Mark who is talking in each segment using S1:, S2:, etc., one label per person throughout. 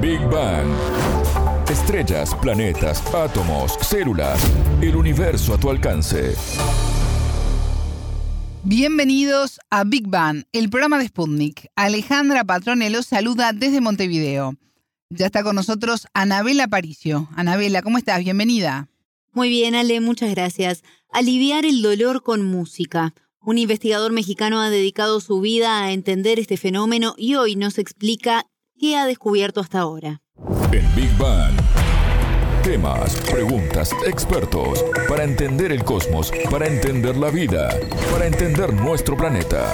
S1: Big Bang. Estrellas, planetas, átomos, células, el universo a tu alcance.
S2: Bienvenidos a Big Bang, el programa de Sputnik. Alejandra Patrone los saluda desde Montevideo. Ya está con nosotros Anabela Paricio. Anabela, ¿cómo estás? Bienvenida.
S3: Muy bien, Ale, muchas gracias. Aliviar el dolor con música. Un investigador mexicano ha dedicado su vida a entender este fenómeno y hoy nos explica qué ha descubierto hasta ahora.
S1: En Big Bang. Temas, preguntas, expertos. Para entender el cosmos, para entender la vida, para entender nuestro planeta.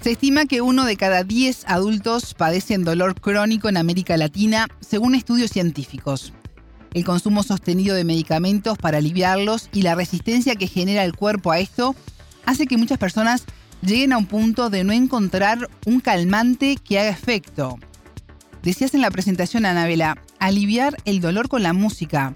S2: Se estima que uno de cada 10 adultos padecen dolor crónico en América Latina, según estudios científicos. El consumo sostenido de medicamentos para aliviarlos y la resistencia que genera el cuerpo a esto hace que muchas personas lleguen a un punto de no encontrar un calmante que haga efecto. Decías en la presentación, Anabela, aliviar el dolor con la música.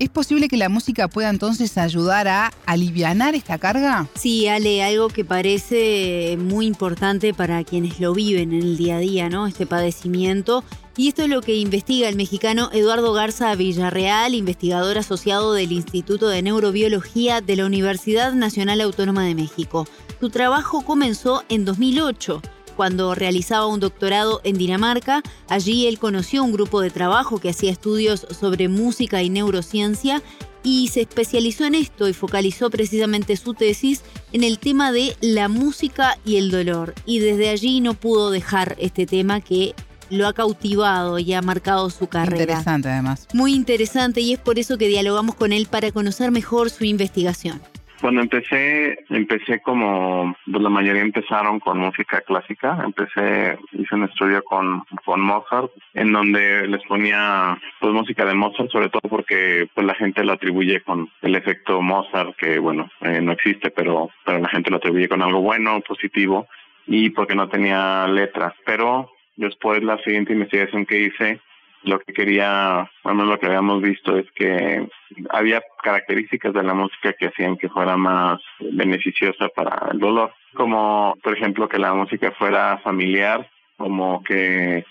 S2: ¿Es posible que la música pueda entonces ayudar a alivianar esta carga?
S3: Sí, Ale, algo que parece muy importante para quienes lo viven en el día a día, ¿no? Este padecimiento. Y esto es lo que investiga el mexicano Eduardo Garza Villarreal, investigador asociado del Instituto de Neurobiología de la Universidad Nacional Autónoma de México. Su trabajo comenzó en 2008 cuando realizaba un doctorado en Dinamarca. Allí él conoció un grupo de trabajo que hacía estudios sobre música y neurociencia y se especializó en esto y focalizó precisamente su tesis en el tema de la música y el dolor. Y desde allí no pudo dejar este tema que lo ha cautivado y ha marcado su carrera.
S2: Interesante además.
S3: Muy interesante y es por eso que dialogamos con él para conocer mejor su investigación.
S4: Cuando empecé, empecé como pues la mayoría empezaron con música clásica. Empecé, hice un estudio con, con Mozart, en donde les ponía pues música de Mozart, sobre todo porque pues la gente lo atribuye con el efecto Mozart, que bueno, eh, no existe, pero, pero la gente lo atribuye con algo bueno, positivo, y porque no tenía letras. Pero después la siguiente investigación que hice lo que quería, bueno, lo que habíamos visto es que había características de la música que hacían que fuera más beneficiosa para el dolor, como por ejemplo que la música fuera familiar, como que,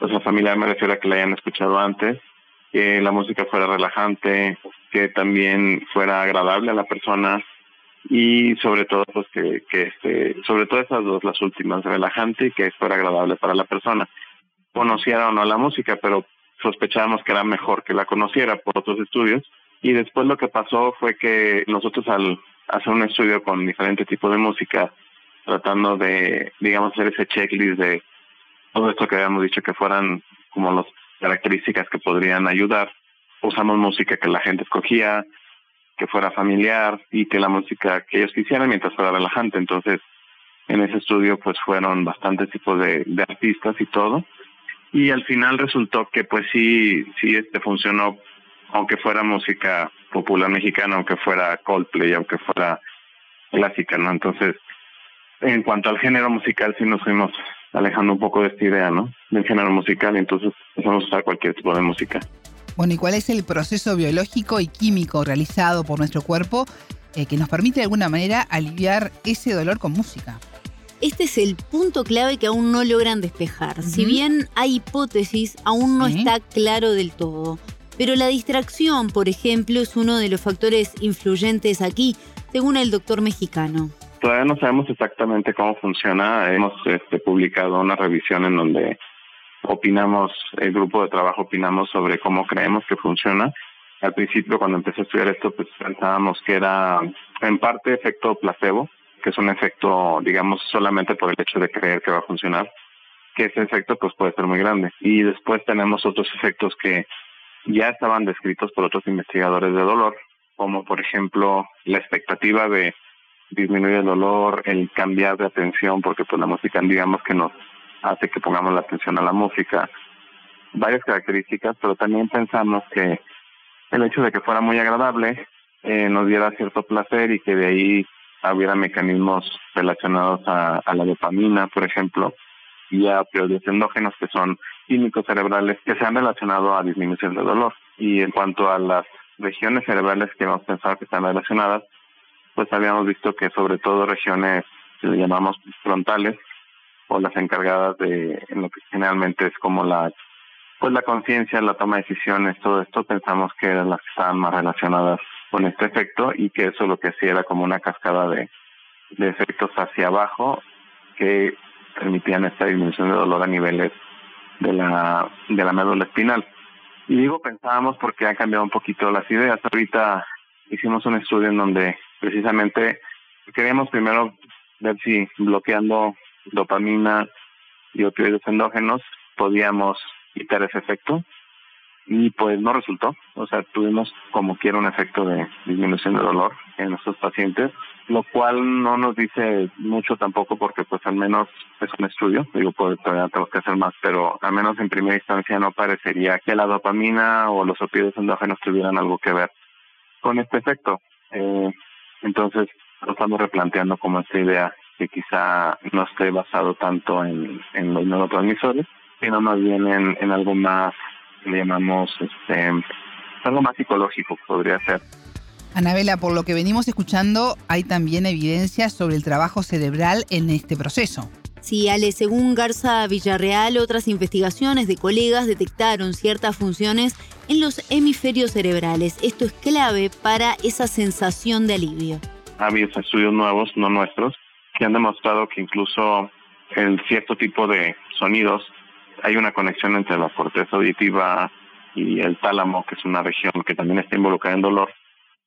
S4: o sea, familiar me refiero a que la hayan escuchado antes, que la música fuera relajante, que también fuera agradable a la persona y sobre todo pues que, que este, sobre todo esas dos, las últimas, relajante y que fuera agradable para la persona. Conociera o no la música, pero sospechábamos que era mejor que la conociera por otros estudios. Y después lo que pasó fue que nosotros al hacer un estudio con diferentes tipos de música, tratando de, digamos, hacer ese checklist de todo esto que habíamos dicho que fueran como las características que podrían ayudar, usamos música que la gente escogía, que fuera familiar y que la música que ellos quisieran mientras fuera relajante. Entonces, en ese estudio pues fueron bastantes tipos de, de artistas y todo y al final resultó que pues sí, sí este funcionó, aunque fuera música popular mexicana, aunque fuera Coldplay, aunque fuera clásica, ¿no? Entonces, en cuanto al género musical, sí nos fuimos alejando un poco de esta idea, ¿no? Del género musical, entonces empezamos a usar cualquier tipo de música.
S2: Bueno, ¿y cuál es el proceso biológico y químico realizado por nuestro cuerpo eh, que nos permite de alguna manera aliviar ese dolor con música?
S3: Este es el punto clave que aún no logran despejar. Si bien hay hipótesis, aún no está claro del todo. Pero la distracción, por ejemplo, es uno de los factores influyentes aquí, según el doctor mexicano.
S4: Todavía no sabemos exactamente cómo funciona. Hemos este, publicado una revisión en donde opinamos, el grupo de trabajo opinamos sobre cómo creemos que funciona. Al principio, cuando empecé a estudiar esto, pues pensábamos que era en parte efecto placebo, que es un efecto, digamos, solamente por el hecho de creer que va a funcionar, que ese efecto pues puede ser muy grande. Y después tenemos otros efectos que ya estaban descritos por otros investigadores de dolor, como por ejemplo la expectativa de disminuir el dolor, el cambiar de atención, porque pues la música digamos que nos hace que pongamos la atención a la música, varias características, pero también pensamos que el hecho de que fuera muy agradable eh, nos diera cierto placer y que de ahí hubiera mecanismos relacionados a, la dopamina, por ejemplo, y a opioides endógenos, que son químicos cerebrales que se han relacionado a disminución de dolor. Y en cuanto a las regiones cerebrales que hemos pensado que están relacionadas, pues habíamos visto que sobre todo regiones que le llamamos prefrontales o las encargadas de en lo que generalmente es como la pues la conciencia, la toma de decisiones, todo esto pensamos que eran las que estaban más relacionadas con este efecto y que eso lo que hacía era como una cascada de, efectos hacia abajo que permitían esta disminución de dolor a niveles de la de la médula espinal. Y digo pensábamos porque han cambiado un poquito las ideas. Ahorita hicimos un estudio en donde precisamente queríamos primero ver si bloqueando dopamina y opioides endógenos podíamos quitar ese efecto y pues no resultó, o sea, tuvimos como quiera un efecto de disminución de dolor en nuestros pacientes, lo cual no nos dice mucho tampoco porque pues al menos es un estudio, digo, pues todavía tengo que hacer más, pero al menos en primera instancia no parecería que la dopamina o los opioides endógenos tuvieran algo que ver con este efecto. Eh, entonces, lo estamos replanteando como esta idea que quizá no esté basado tanto en, en los neurotransmisores, sino más bien en, en algo más le llamamos este, algo más psicológico, podría ser.
S2: Anabela, por lo que venimos escuchando, hay también evidencia sobre el trabajo cerebral en este proceso.
S3: Sí, Ale, según Garza Villarreal, otras investigaciones de colegas detectaron ciertas funciones en los hemisferios cerebrales. Esto es clave para esa sensación de alivio.
S4: Ha habido estudios nuevos, no nuestros, que han demostrado que incluso en cierto tipo de sonidos hay una conexión entre la corteza auditiva y el tálamo, que es una región que también está involucrada en dolor,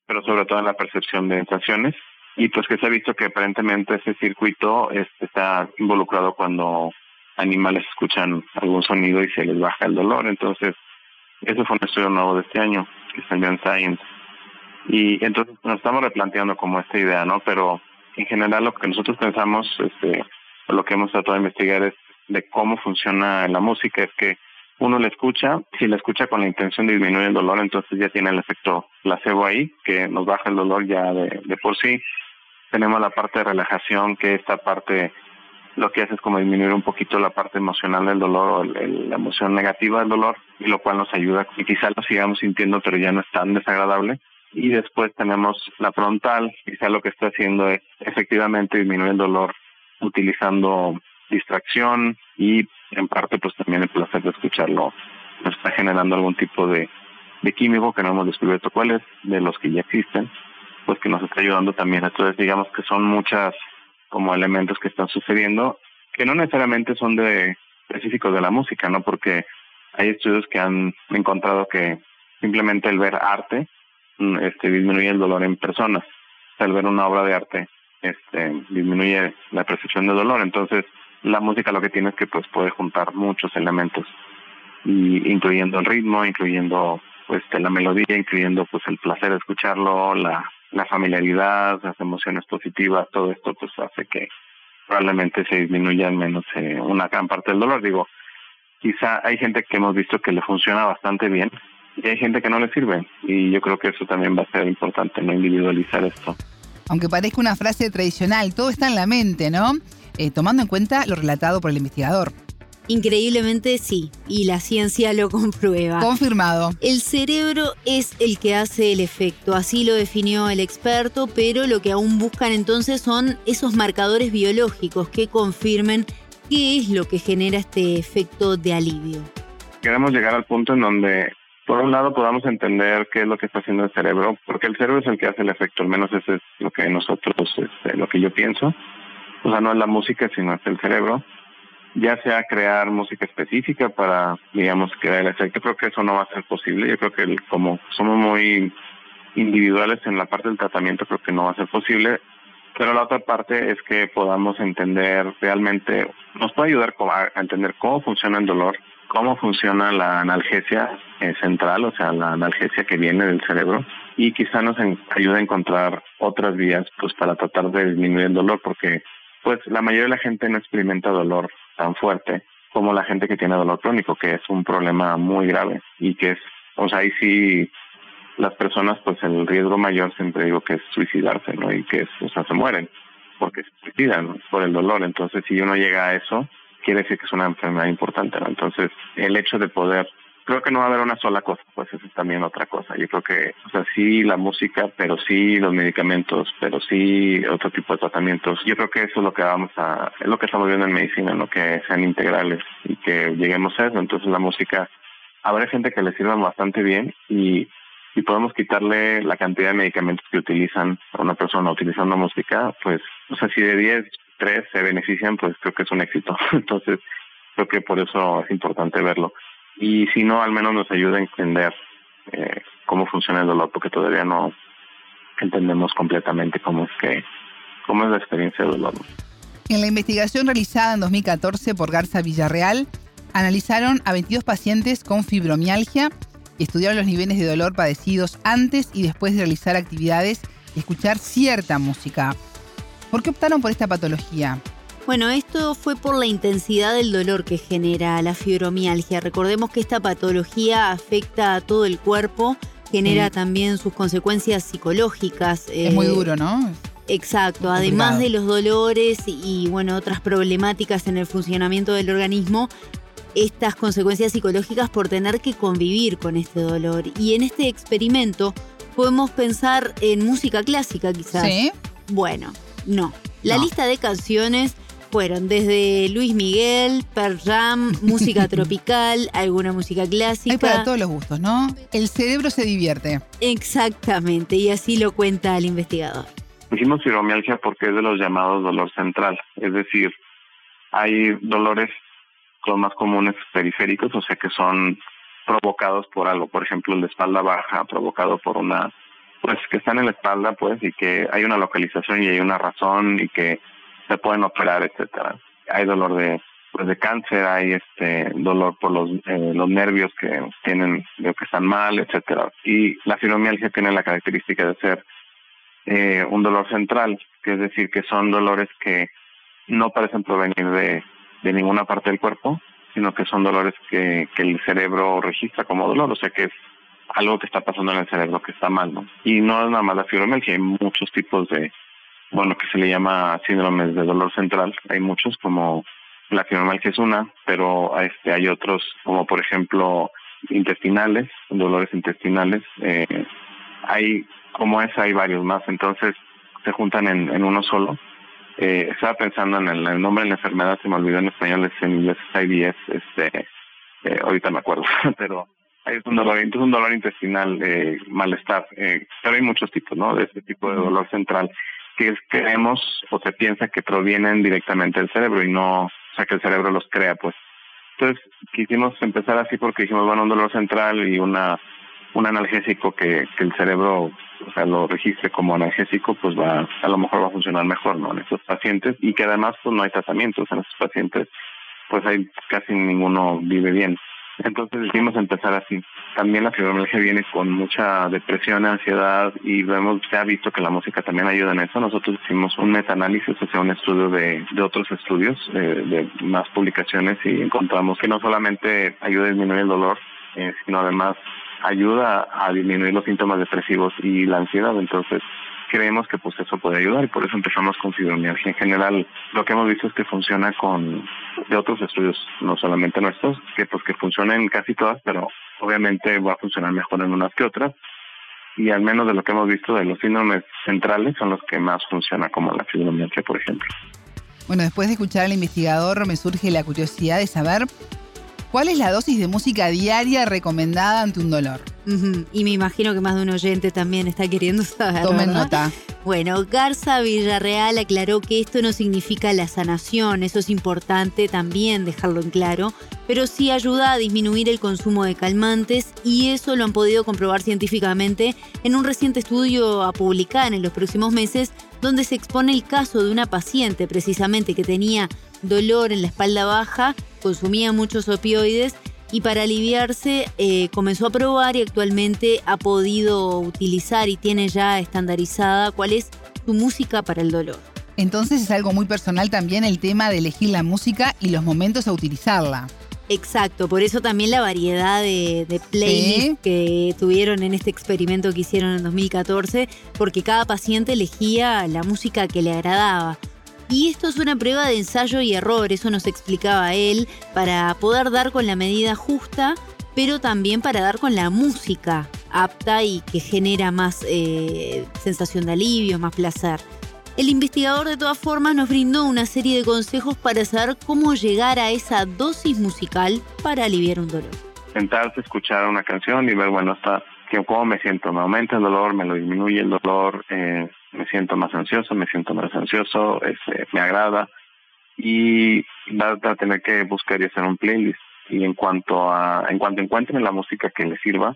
S4: pero sobre todo en la percepción de sensaciones. Y pues que se ha visto que aparentemente ese circuito este, está involucrado cuando animales escuchan algún sonido y se les baja el dolor. Entonces, eso fue un estudio nuevo de este año, que salió en Science. Y entonces nos estamos replanteando como esta idea, ¿no? Pero en general lo que nosotros pensamos, este, lo que hemos tratado de investigar es de cómo funciona la música es que uno la escucha, si la escucha con la intención de disminuir el dolor, entonces ya tiene el efecto placebo ahí, que nos baja el dolor ya de, de por sí. Tenemos la parte de relajación, que esta parte lo que hace es como disminuir un poquito la parte emocional del dolor o la emoción negativa del dolor, y lo cual nos ayuda y quizá lo sigamos sintiendo, pero ya no es tan desagradable. Y después tenemos la frontal, quizá lo que está haciendo es efectivamente disminuir el dolor utilizando distracción y en parte pues también el placer de escucharlo nos está generando algún tipo de, de químico que no hemos descubierto cuál es, de los que ya existen, pues que nos está ayudando también. Entonces digamos que son muchas como elementos que están sucediendo que no necesariamente son de específicos de la música, ¿no? Porque hay estudios que han encontrado que simplemente el ver arte mm, este disminuye el dolor en personas. O sea, el ver una obra de arte este disminuye la percepción de dolor. Entonces, la música lo que tiene es que pues puede juntar muchos elementos y incluyendo el ritmo, incluyendo pues la melodía, incluyendo pues el placer de escucharlo, la, la familiaridad, las emociones positivas, todo esto pues hace que probablemente se disminuya al menos eh, una gran parte del dolor. Digo, quizá hay gente que hemos visto que le funciona bastante bien y hay gente que no le sirve y yo creo que eso también va a ser importante, no individualizar esto.
S2: Aunque parezca una frase tradicional, todo está en la mente, ¿no? Eh, tomando en cuenta lo relatado por el investigador.
S3: Increíblemente sí, y la ciencia lo comprueba.
S2: Confirmado.
S3: El cerebro es el que hace el efecto, así lo definió el experto, pero lo que aún buscan entonces son esos marcadores biológicos que confirmen qué es lo que genera este efecto de alivio.
S4: Queremos llegar al punto en donde, por un lado, podamos entender qué es lo que está haciendo el cerebro, porque el cerebro es el que hace el efecto, al menos eso es lo que nosotros, este, lo que yo pienso o sea, no es la música, sino es el cerebro, ya sea crear música específica para, digamos, crear el efecto, creo que eso no va a ser posible. Yo creo que como somos muy individuales en la parte del tratamiento, creo que no va a ser posible. Pero la otra parte es que podamos entender realmente, nos puede ayudar a entender cómo funciona el dolor, cómo funciona la analgesia eh, central, o sea, la analgesia que viene del cerebro, y quizá nos ayude a encontrar otras vías pues para tratar de disminuir el dolor, porque pues la mayoría de la gente no experimenta dolor tan fuerte como la gente que tiene dolor crónico, que es un problema muy grave y que es, o sea, ahí sí las personas, pues el riesgo mayor siempre digo que es suicidarse, ¿no? Y que es, o sea, se mueren porque se suicidan por el dolor. Entonces, si uno llega a eso, quiere decir que es una enfermedad importante, ¿no? Entonces, el hecho de poder creo que no va a haber una sola cosa, pues eso es también otra cosa. Yo creo que, o sea, sí la música, pero sí los medicamentos, pero sí otro tipo de tratamientos. Yo creo que eso es lo que vamos a, es lo que estamos viendo en medicina, lo que sean integrales y que lleguemos a eso. Entonces la música, habrá gente que le sirva bastante bien y y podemos quitarle la cantidad de medicamentos que utilizan a una persona utilizando música, pues, o sea, si de 10, 3 se benefician, pues creo que es un éxito. Entonces, creo que por eso es importante verlo y si no, al menos nos ayuda a entender eh, cómo funciona el dolor, porque todavía no entendemos completamente cómo es que cómo es la experiencia del dolor.
S2: En la investigación realizada en 2014 por Garza Villarreal, analizaron a 22 pacientes con fibromialgia y estudiaron los niveles de dolor padecidos antes y después de realizar actividades y escuchar cierta música. ¿Por qué optaron por esta patología?
S3: Bueno, esto fue por la intensidad del dolor que genera la fibromialgia. Recordemos que esta patología afecta a todo el cuerpo, genera también sus consecuencias psicológicas.
S2: Es muy eh, duro, ¿no?
S3: Exacto, además de los dolores y bueno, otras problemáticas en el funcionamiento del organismo, estas consecuencias psicológicas por tener que convivir con este dolor. Y en este experimento podemos pensar en música clásica quizás.
S2: Sí.
S3: Bueno, no. La lista de canciones fueron desde Luis Miguel, Pearl Jam, música tropical, alguna música clásica.
S2: Hay para todos los gustos, ¿no? El cerebro se divierte.
S3: Exactamente, y así lo cuenta el investigador.
S4: Hicimos fibromialgia porque es de los llamados dolor central, es decir, hay dolores los más comunes periféricos, o sea que son provocados por algo, por ejemplo el de espalda baja, provocado por una, pues que están en la espalda, pues, y que hay una localización y hay una razón y que se pueden operar, etcétera. Hay dolor de pues de cáncer, hay este dolor por los eh, los nervios que tienen que están mal, etcétera. Y la fibromialgia tiene la característica de ser eh, un dolor central, que es decir, que son dolores que no parecen provenir de, de ninguna parte del cuerpo, sino que son dolores que, que el cerebro registra como dolor, o sea que es algo que está pasando en el cerebro que está mal, ¿no? Y no es nada más la fibromialgia, hay muchos tipos de, bueno, que se le llama síndromes de dolor central. Hay muchos, como la fibromialgia es una, pero este, hay otros, como por ejemplo intestinales, dolores intestinales. Eh, hay, como esa, hay varios más, entonces se juntan en, en uno solo. Eh, estaba pensando en el, nombre de la enfermedad, se me olvidó en español, es en inglés es IBS, este, eh, ahorita me acuerdo, pero es un dolor, es un dolor intestinal, eh, malestar, eh, pero hay muchos tipos, ¿no? De este tipo de dolor central que creemos o se piensa que provienen directamente del cerebro y no, o sea, que el cerebro los crea, pues. Entonces, quisimos empezar así porque dijimos, bueno, un dolor central y una un analgésico que, el cerebro o sea, lo registre como analgésico, pues va, a lo mejor va a funcionar mejor, ¿no? En estos pacientes y que además, pues no hay tratamientos en estos pacientes, pues hay casi ninguno vive bien. Entonces decidimos empezar así. También la fibromialgia viene con mucha depresión, ansiedad y hemos ya visto que la música también ayuda en eso. Nosotros hicimos un metaanálisis, o sea, un estudio de, de otros estudios, eh, de más publicaciones y encontramos que no solamente ayuda a disminuir el dolor, eh, sino además ayuda a disminuir los síntomas depresivos y la ansiedad. Entonces, creemos que pues eso puede ayudar y por eso empezamos con fibromialgia. En general, lo que hemos visto es que funciona con de otros estudios, no solamente nuestros, que pues que funcionan casi todas, pero obviamente va a funcionar mejor en unas que otras. Y al menos de lo que hemos visto de los síndromes centrales son los que más funcionan, como la fibromialgia, por ejemplo.
S2: Bueno, después de escuchar al investigador me surge la curiosidad de saber ¿Cuál es la dosis de música diaria recomendada ante un dolor?
S3: Y me imagino que más de un oyente también está queriendo saber.
S2: Tomen nota.
S3: Bueno, Garza Villarreal aclaró que esto no significa la sanación, eso es importante también dejarlo en claro, pero sí ayuda a disminuir el consumo de calmantes y eso lo han podido comprobar científicamente en un reciente estudio a publicar en los próximos meses donde se expone el caso de una paciente precisamente que tenía dolor en la espalda baja, consumía muchos opioides y para aliviarse eh, comenzó a probar y actualmente ha podido utilizar y tiene ya estandarizada cuál es su música para el dolor.
S2: Entonces es algo muy personal también el tema de elegir la música y los momentos a utilizarla.
S3: Exacto, por eso también la variedad de, de playlists que tuvieron en este experimento que hicieron en 2014, porque cada paciente elegía la música que le agradaba. Y esto es una prueba de ensayo y error, eso nos explicaba él, para poder dar con la medida justa pero también para dar con la música apta y que genera más eh, sensación de alivio, más placer. El investigador de todas formas nos brindó una serie de consejos para saber cómo llegar a esa dosis musical para aliviar un dolor.
S4: Sentarse, escuchar una canción y ver, bueno, hasta cómo me siento, me aumenta el dolor, me lo disminuye el dolor, eh, me siento más ansioso, me siento más ansioso, este, me agrada. Y va a tener que buscar y hacer un playlist. Y en cuanto a en cuanto encuentren la música que les sirva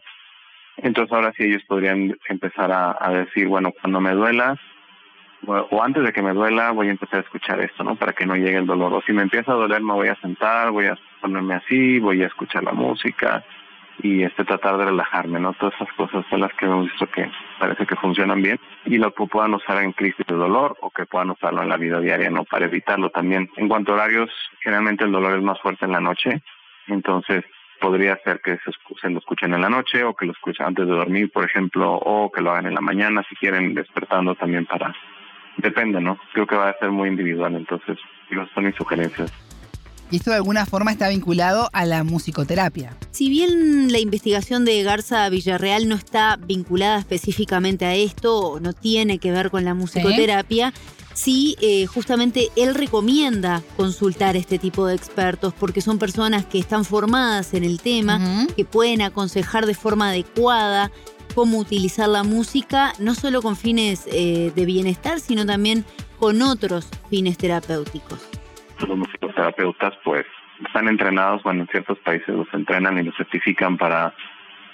S4: entonces ahora sí ellos podrían empezar a, decir bueno cuando me duela o antes de que me duela voy a empezar a escuchar esto no para que no llegue el dolor. O si me empieza a doler me voy a sentar voy a ponerme así voy a escuchar la música y este tratar de relajarme, ¿no? Todas esas cosas son las que hemos visto que parece que funcionan bien y lo que puedan usar en crisis de dolor o que puedan usarlo en la vida diaria, ¿no? Para evitarlo también. En cuanto a horarios, generalmente el dolor es más fuerte en la noche, entonces podría ser que se, lo escuchen en la noche o que lo escuchen antes de dormir, por ejemplo, o que lo hagan en la mañana si quieren despertando también para... Depende, ¿no? Creo que va a ser muy individual, entonces, digo, son mis sugerencias.
S2: Y esto de alguna forma está vinculado a la musicoterapia.
S3: Si bien la investigación de Garza Villarreal no está vinculada específicamente a esto, no tiene que ver con la musicoterapia, sí, eh, justamente él recomienda consultar este tipo de expertos porque son personas que están formadas en el tema, que pueden aconsejar de forma adecuada cómo utilizar la música, no solo con fines eh, de bienestar, sino también con otros fines terapéuticos
S4: los musicoterapeutas pues están entrenados, bueno, en ciertos países los entrenan y los certifican para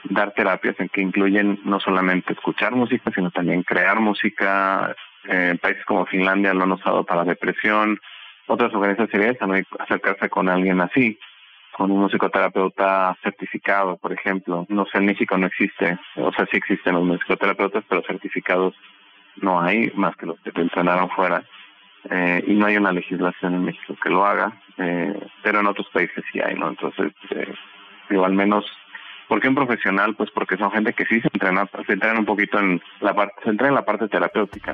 S4: dar terapias en que incluyen no solamente escuchar música, sino también crear música. Eh, países como Finlandia lo han usado para depresión. Otras sugerencias sería también acercarse con alguien así, con un musicoterapeuta certificado, por ejemplo. No sé, en México no existe, o sea, sí existen los musicoterapeutas, pero certificados no hay, más que los que te entrenaron fuera. Eh, y no hay una legislación en México que lo haga, eh, pero en otros países sí hay, ¿no? Entonces, eh, digo, al menos, ¿por qué un profesional? Pues porque son gente que sí se entrena, se entrena un poquito en la parte, se entrena en la parte terapéutica.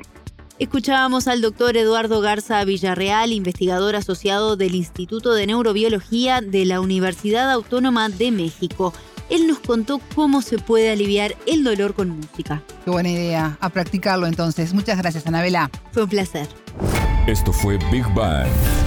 S3: Escuchábamos al doctor Eduardo Garza Villarreal, investigador asociado del Instituto de Neurobiología de la Universidad Autónoma de México. Él nos contó cómo se puede aliviar el dolor con música.
S2: Qué buena idea. A practicarlo entonces. Muchas gracias, Anabela.
S3: Fue un placer.
S1: Esto fue Big Bang.